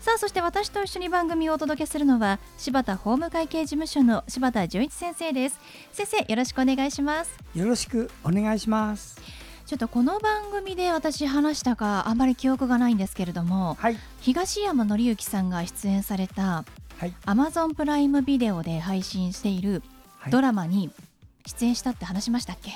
さあそして私と一緒に番組をお届けするのは柴田法務会計事務所の柴田純一先生です。先生よろしくお願いします。よろしくお願いします。ちょっとこの番組で私話したかあんまり記憶がないんですけれども、はい。東山紀之さんが出演されたはい。Amazon プライムビデオで配信しているはい。ドラマに出演したって話しましたっけ、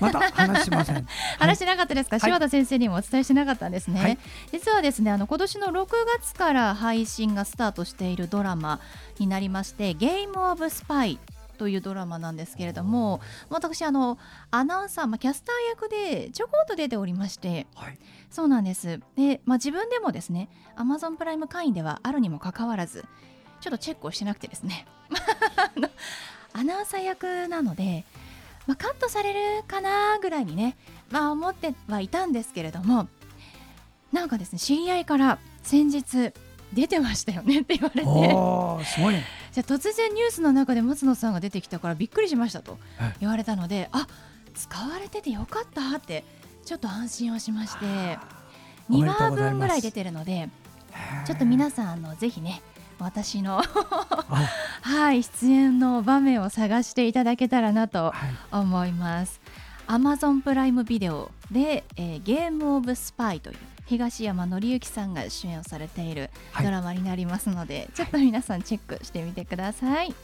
また話しません。話してなかったですか、はい。柴田先生にもお伝えしてなかったんですね、はい。実はですねあの今年の6月から配信がスタートしているドラマになりまして「ゲーム・オブ・スパイ」というドラマなんですけれども私あのアナウンサー、まあ、キャスター役でちょこっと出ておりましてはい。そうなんです。で、まあ、自分でもですね Amazon プライム会員ではあるにもかかわらずちょっとチェックをしてなくてですね。アナウンサー役なので、まあ、カットされるかなぐらいにね、まあ、思ってはいたんですけれどもなんかですね知り合いから先日出てましたよねって言われて。すごいね。じゃあ突然ニュースの中で松野さんが出てきたからびっくりしましたとはい言われたので、あ使われててよかったってちょっと安心をしまして2おめでとう話分ぐらい出てるのでちょっと皆さんあのぜひね私のあはい出演の場面を探していただけたらなとはい思います。Amazon プライムビデオで、えーゲームオブスパイという東山紀之さんが主演をされているはいドラマになりますので、ちょっと皆さんチェックしてみてください。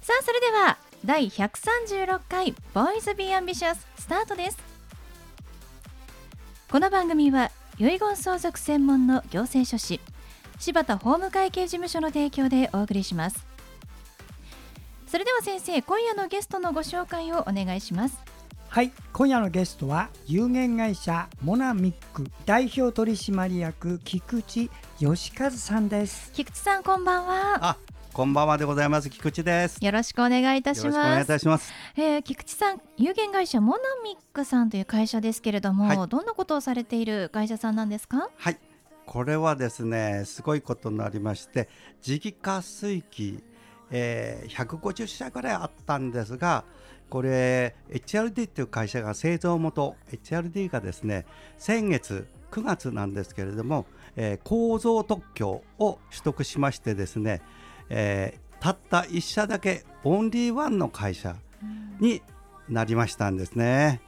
さあそれでは第136回ボーイズビーアンビシャススタートです。この番組は遺言相続専門の行政書士柴田法務会計事務所の提供でお送りします。それでは先生今夜のゲストのご紹介をお願いしますはい今夜のゲストは有限会社モナミック代表取締役菊池義和さんです菊池さんこんばんはあ、こんばんはでございます。菊池です。よよろしくお願いいたしろしくお願いいますたします。えー菊池さん有限会社モナミックさんという会社ですけれども、はいどんなことをされている会社さんなんですか？はい。これはですね、すごいことになりまして、磁気化水器、えー、150社ぐらいあったんですが、これ HRD っていう会社が製造元 HRD がですね、先月9月なんですけれども、えー構造特許を取得しましてですね、えーたった1社だけオンリーワンの会社になりましたんですね。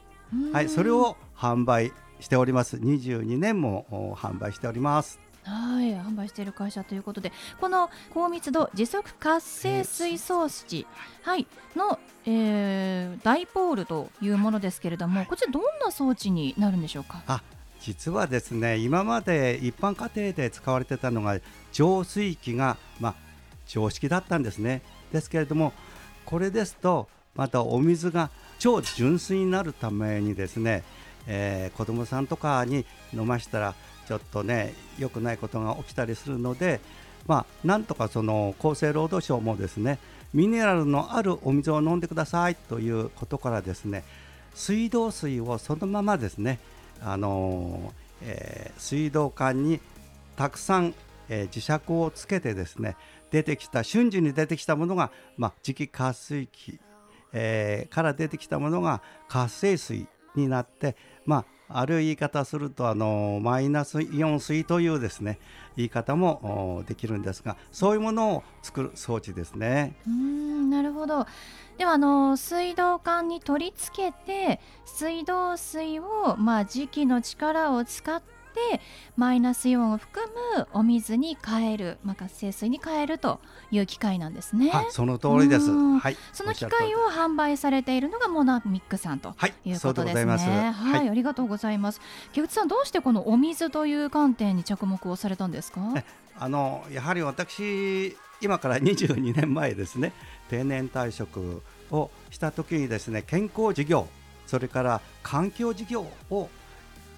はい、それを販売しております。22年もお販売しております。はい販売している会社ということでこの高密度持続活性水素子はいの、えーダイポールというものですけれども、こちらどんな装置になるんでしょうか？あ、実はですね、今まで一般家庭で使われてたのが浄水器がまあ常識だったんですね。ですけれども、これですとまたお水が超純粋になるためにですね、えー子供さんとかに飲ましたらちょっとね良くないことが起きたりするので、まあなんとかその厚生労働省もですね、ミネラルのあるお水を飲んでくださいということからですね、水道水をそのままですね、あのーえー水道管にたくさん、え磁石をつけてですね出てきた瞬時に出てきたものが、まあ、磁気活水器、えから出てきたものが活性水になって、まあ、ある言い方すると、あのマイナスイオン水というですね言い方もできるんですがそういうものを作る装置ですね。うんなるほどではあの水道管に取り付けて水道水を、まあ、磁気の力を使ってマイナスイオンを含むお水に変える、まあ、活性水に変えるという機械なんですね。はい、その通りです。うんはい、その機械を販売されているのがモナミックさんとはい、いうことですね。でござい。はい、ありがとうございます。木内さん、どうしてこのお水という観点に着目をされたんですか？えあのやはり私今から22年前ですね定年退職をした時にですね健康事業それから環境事業を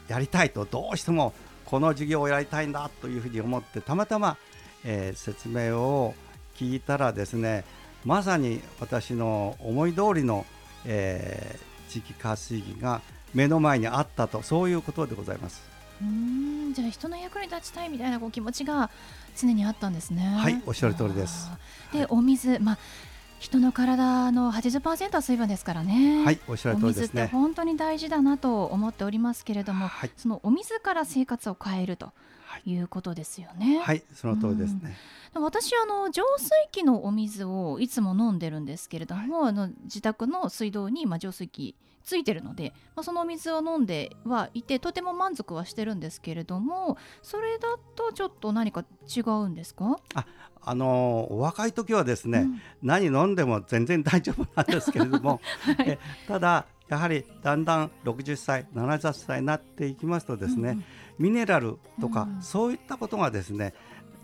やりたいとどうしてもこの授業をやりたいんだというふうに思ってたまたま、えー、説明を聞いたらですねまさに私の思い通りの、えー、地域活性器が目の前にあったとそういうことでございます。うんじゃあ人の役に立ちたいみたいなこう気持ちが常にあったんですね。はいおっしゃる通りです。で、はい、お水まあ人の体の80%は水分ですからね。はい、おっしゃる通りですね。本当に大事だなと思っておりますけれども、はい、そのお水から生活を変えるということですよね。はい、その通りですね。うん、私あの浄水器のお水をいつも飲んでるんですけれども、はい、あの自宅の水道にまあ浄水器ついてるので、まあ、そのお水を飲んではいてとても満足はしてるんですけれどもそれだとちょっと何か違うんですか？ああのお若い時はですね、うん、何飲んでも全然大丈夫なんですけれども、はい、えただやはりだんだん60歳70歳になっていきますとですね、うん、ミネラルとか、うん、そういったことがですね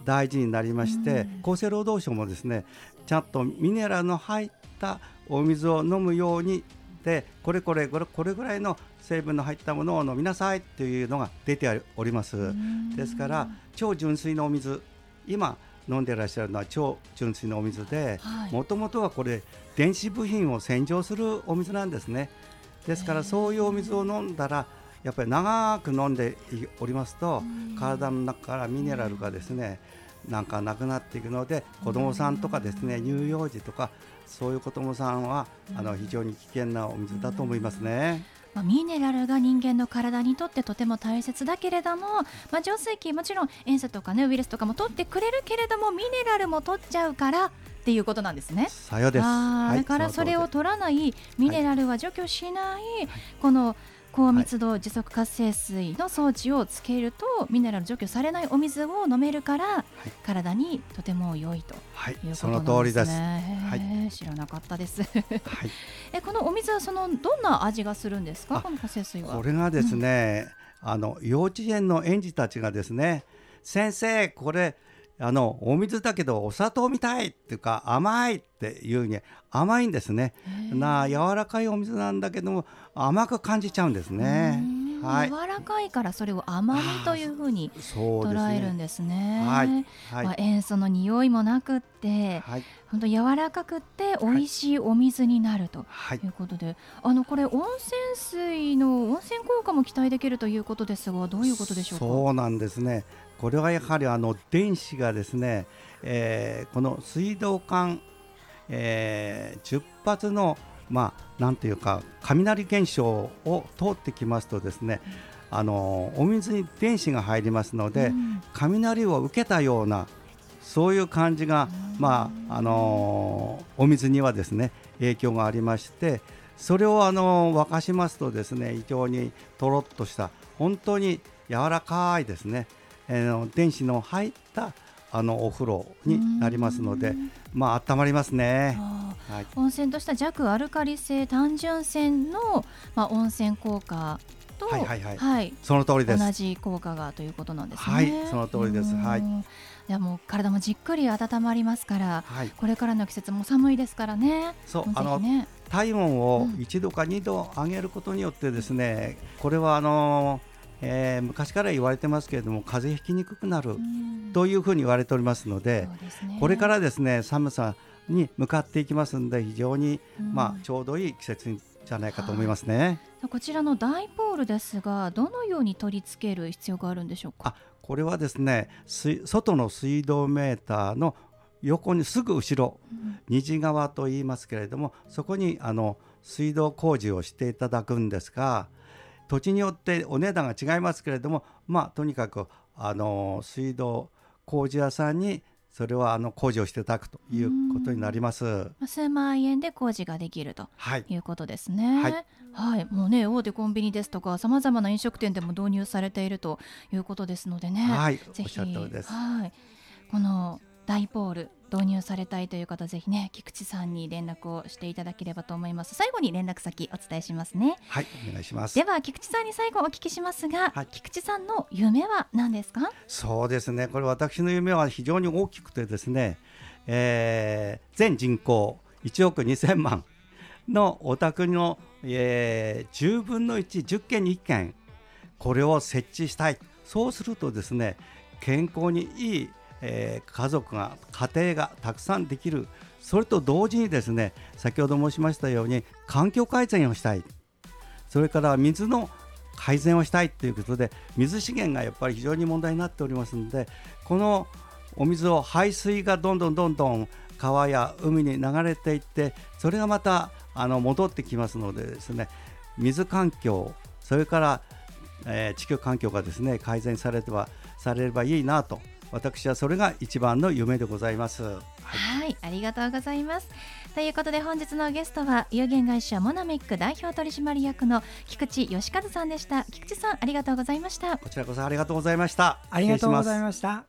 大事になりまして、厚生労働省もですねちゃんとミネラルの入ったお水を飲むようにでこれこれこれこれぐらいの成分の入ったものを飲みなさいというのが出ております。ですから超純粋なお水今飲んでらっしゃるのは超純粋なお水でもともとはこれ電子部品を洗浄するお水なんですね。ですからそういうお水を飲んだらやっぱり長く飲んでおりますと体の中からミネラルがですねなんかなくなっていくので子どもさんとかですね乳幼児とかそういう子どもさんはあの非常に危険なお水だと思いますね。まあ、ミネラルが人間の体にとってとても大切だけれども、まあ、浄水器もちろん塩素とかねウイルスとかも取ってくれるけれどもミネラルも取っちゃうからっていうことなんですね。さよです。だからそれを取らないミネラルは除去しない、この高密度持続活性水の装置をつけると、はい、ミネラル除去されないお水を飲めるから、はい、体にとても良いということですね。はい、その通りです。はい、知らなかったです。はい、えこのお水はそのどんな味がするんですか？この活性水は。これがですね、うん、あの幼稚園の園児たちがですね先生これあのお水だけどお砂糖みたいっていうか甘いっていうに甘いんですね。な柔らかいお水なんだけども甘く感じちゃうんですね。はい、柔らかいからそれを甘みというふうに捉えるんですね。はい、はい、まあ、塩素の匂いもなくって、はい、本当柔らかくって美味しいお水になるとい。うことで、はい、あのこれ温泉水の温泉効果も期待できるということですがどういうことでしょうか？そうなんですね。これはやはりあの電子がですね、えー、この水道管、えー、10発のまあなんていうか雷現象を通ってきますとですね、あのお水に電子が入りますので、うん、雷を受けたようなそういう感じが、まああのお水にはですね影響がありましてそれをあの沸かしますとですね非常にとろっとした本当に柔らかいですねえー、電子の入ったあのお風呂になりますので、まあ温まりますね。はい、温泉とした弱アルカリ性単純泉のまあ温泉効果と、はいはいはい、はい、その通りです。同じ効果がということなんですね。はい、その通りです。はい。いやもう体もじっくり温まりますから、はい、これからの季節も寒いですからね。そう、ね、あの体温を1度か2度上げることによってですね、うん、これはあのえー、昔から言われてますけれども風邪ひきにくくなるというふうに言われておりますので、ね、これからですね寒さに向かっていきますので非常に、まあ、ちょうどいい季節じゃないかと思いますね。こちらのダイポールですがどのように取り付ける必要があるんでしょうか？これはですね外の水道メーターの横にすぐ後ろ、うん、虹側と言いますけれどもそこにあの水道工事をしていただくんですが土地によってお値段が違いますけれどもまあとにかくあの水道工事屋さんにそれはあの工事をしていただくということになります。数万円で工事ができるとい。うことですね。はい、はい、もうね大手コンビニですとかさまざまな飲食店でも導入されているということですのでね。はい、ぜひ。はい、このダイポール導入されたいという方ぜひね菊池さんに連絡をしていただければと思います。最後に連絡先お伝えしますね。はいお願いします。では菊池さんに最後お聞きしますが、はい、菊池さんの夢は何ですか？そうですね。これ私の夢は非常に大きくてですね、えー、全人口1億2000万のお宅の、えー、10分の1、10件に1件これを設置したい。そうするとですね健康にいい、えー、家族が家庭がたくさんできるそれと同時にですね先ほど申しましたように環境改善をしたい。それから水の改善をしたいということで水資源がやっぱり非常に問題になっておりますのでこのお水を排水がどんどんどんどん川や海に流れていってそれがまたあの戻ってきますのでですね水環境それから、えー、地球環境がですね改善されてはされればいいなと私はそれが一番の夢でございます。はい、はい、ありがとうございます。ということで本日のゲストは有限会社モナミック代表取締役の菊池義和さんでした。菊池さんありがとうございました。こちらこそありがとうございました。ありがとうございました。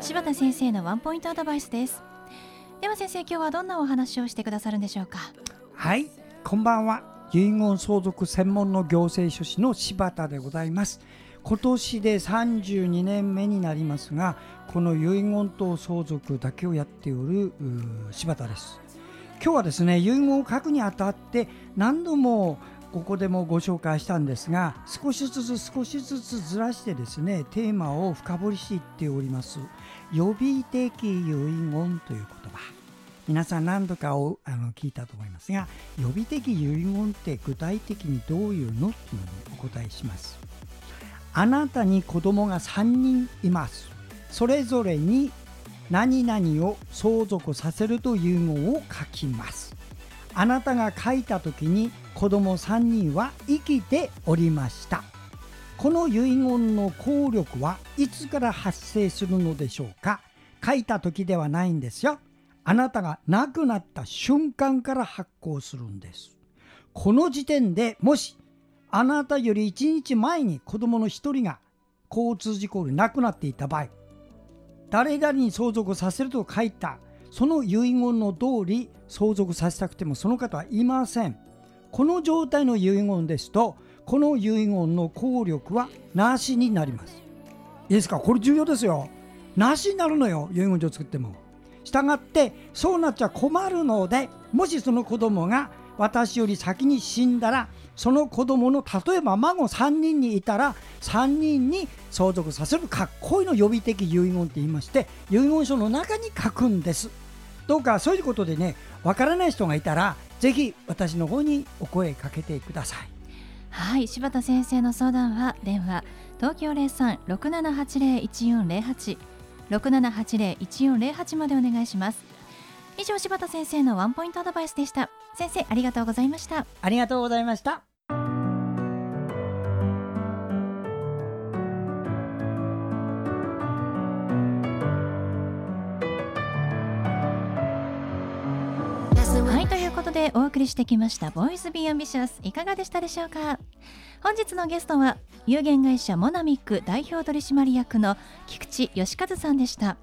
柴田先生のワンポイントアドバイスです。では先生今日はどんなお話をしてくださるんでしょうか？はいこんばんは。遺言相続専門の行政書士の柴田でございます。今年で32年目になりますがこの遺言と相続だけをやっておる柴田です。今日はですね遺言を書くにあたって何度もここでもご紹介したんですが少しずつ少しずつずらしてですねテーマを深掘りしていっております。予備的遺言という言葉。皆さん何度かをあの聞いたと思いますが予備的遺言って具体的にどういうのっていうのにお答えします。あなたに子供が3人います。それぞれに何々を相続させるというのを書きます。あなたが書いた時に子供3人は生きておりました。この遺言の効力はいつから発生するのでしょうか？書いた時ではないんですよ。あなたが亡くなった瞬間から発行するんです。この時点でもしあなたより1日前に子供の1人が交通事故で亡くなっていた場合誰々に相続させると書いたその遺言の通り相続させたくてもその方はいませんこの状態の遺言ですとこの遺言の効力はなしになります。いいですかこれ重要ですよ。なしになるのよ遺言状作っても。したがってそうなっちゃ困るのでもしその子供が私より先に死んだらその子供の例えば孫3人にいたら3人に相続させるかっこいいの予備的遺言って言いまして遺言書の中に書くんです。どうかそういうことでねわからない人がいたらぜひ私の方にお声かけてください。はい柴田先生の相談は電話東京零三六七八零一四零八六七八零一四零八までお願いします以上柴田先生のワンポイントアドバイスでした先生ありがとうございました。ありがとうございました。ことでお送りしてきました「ボーイズ・ビー・アンビシャス」いかがでしたでしょうか？本日のゲストは有限会社モナミック代表取締役の菊池義和さんでした。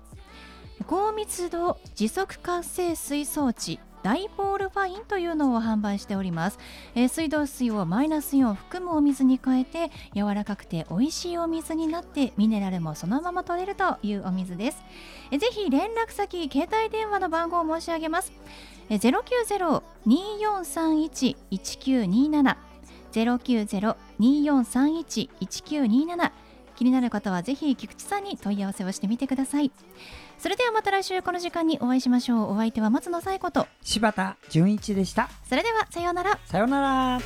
高密度持続活性水装置ダイボールファインというのを販売しております、えー、水道水をマイナスイオン含むお水に変えて柔らかくて美味しいお水になってミネラルもそのまま取れるというお水です。えー、ぜひ連絡先携帯電話の番号を申し上げます。090-2431-1927 090-2431-1927気になる方はぜひ菊池さんに問い合わせをしてみてください。それではまた来週この時間にお会いしましょう。お相手は松野紗友子と。柴田純一でした。それではさようなら。さようなら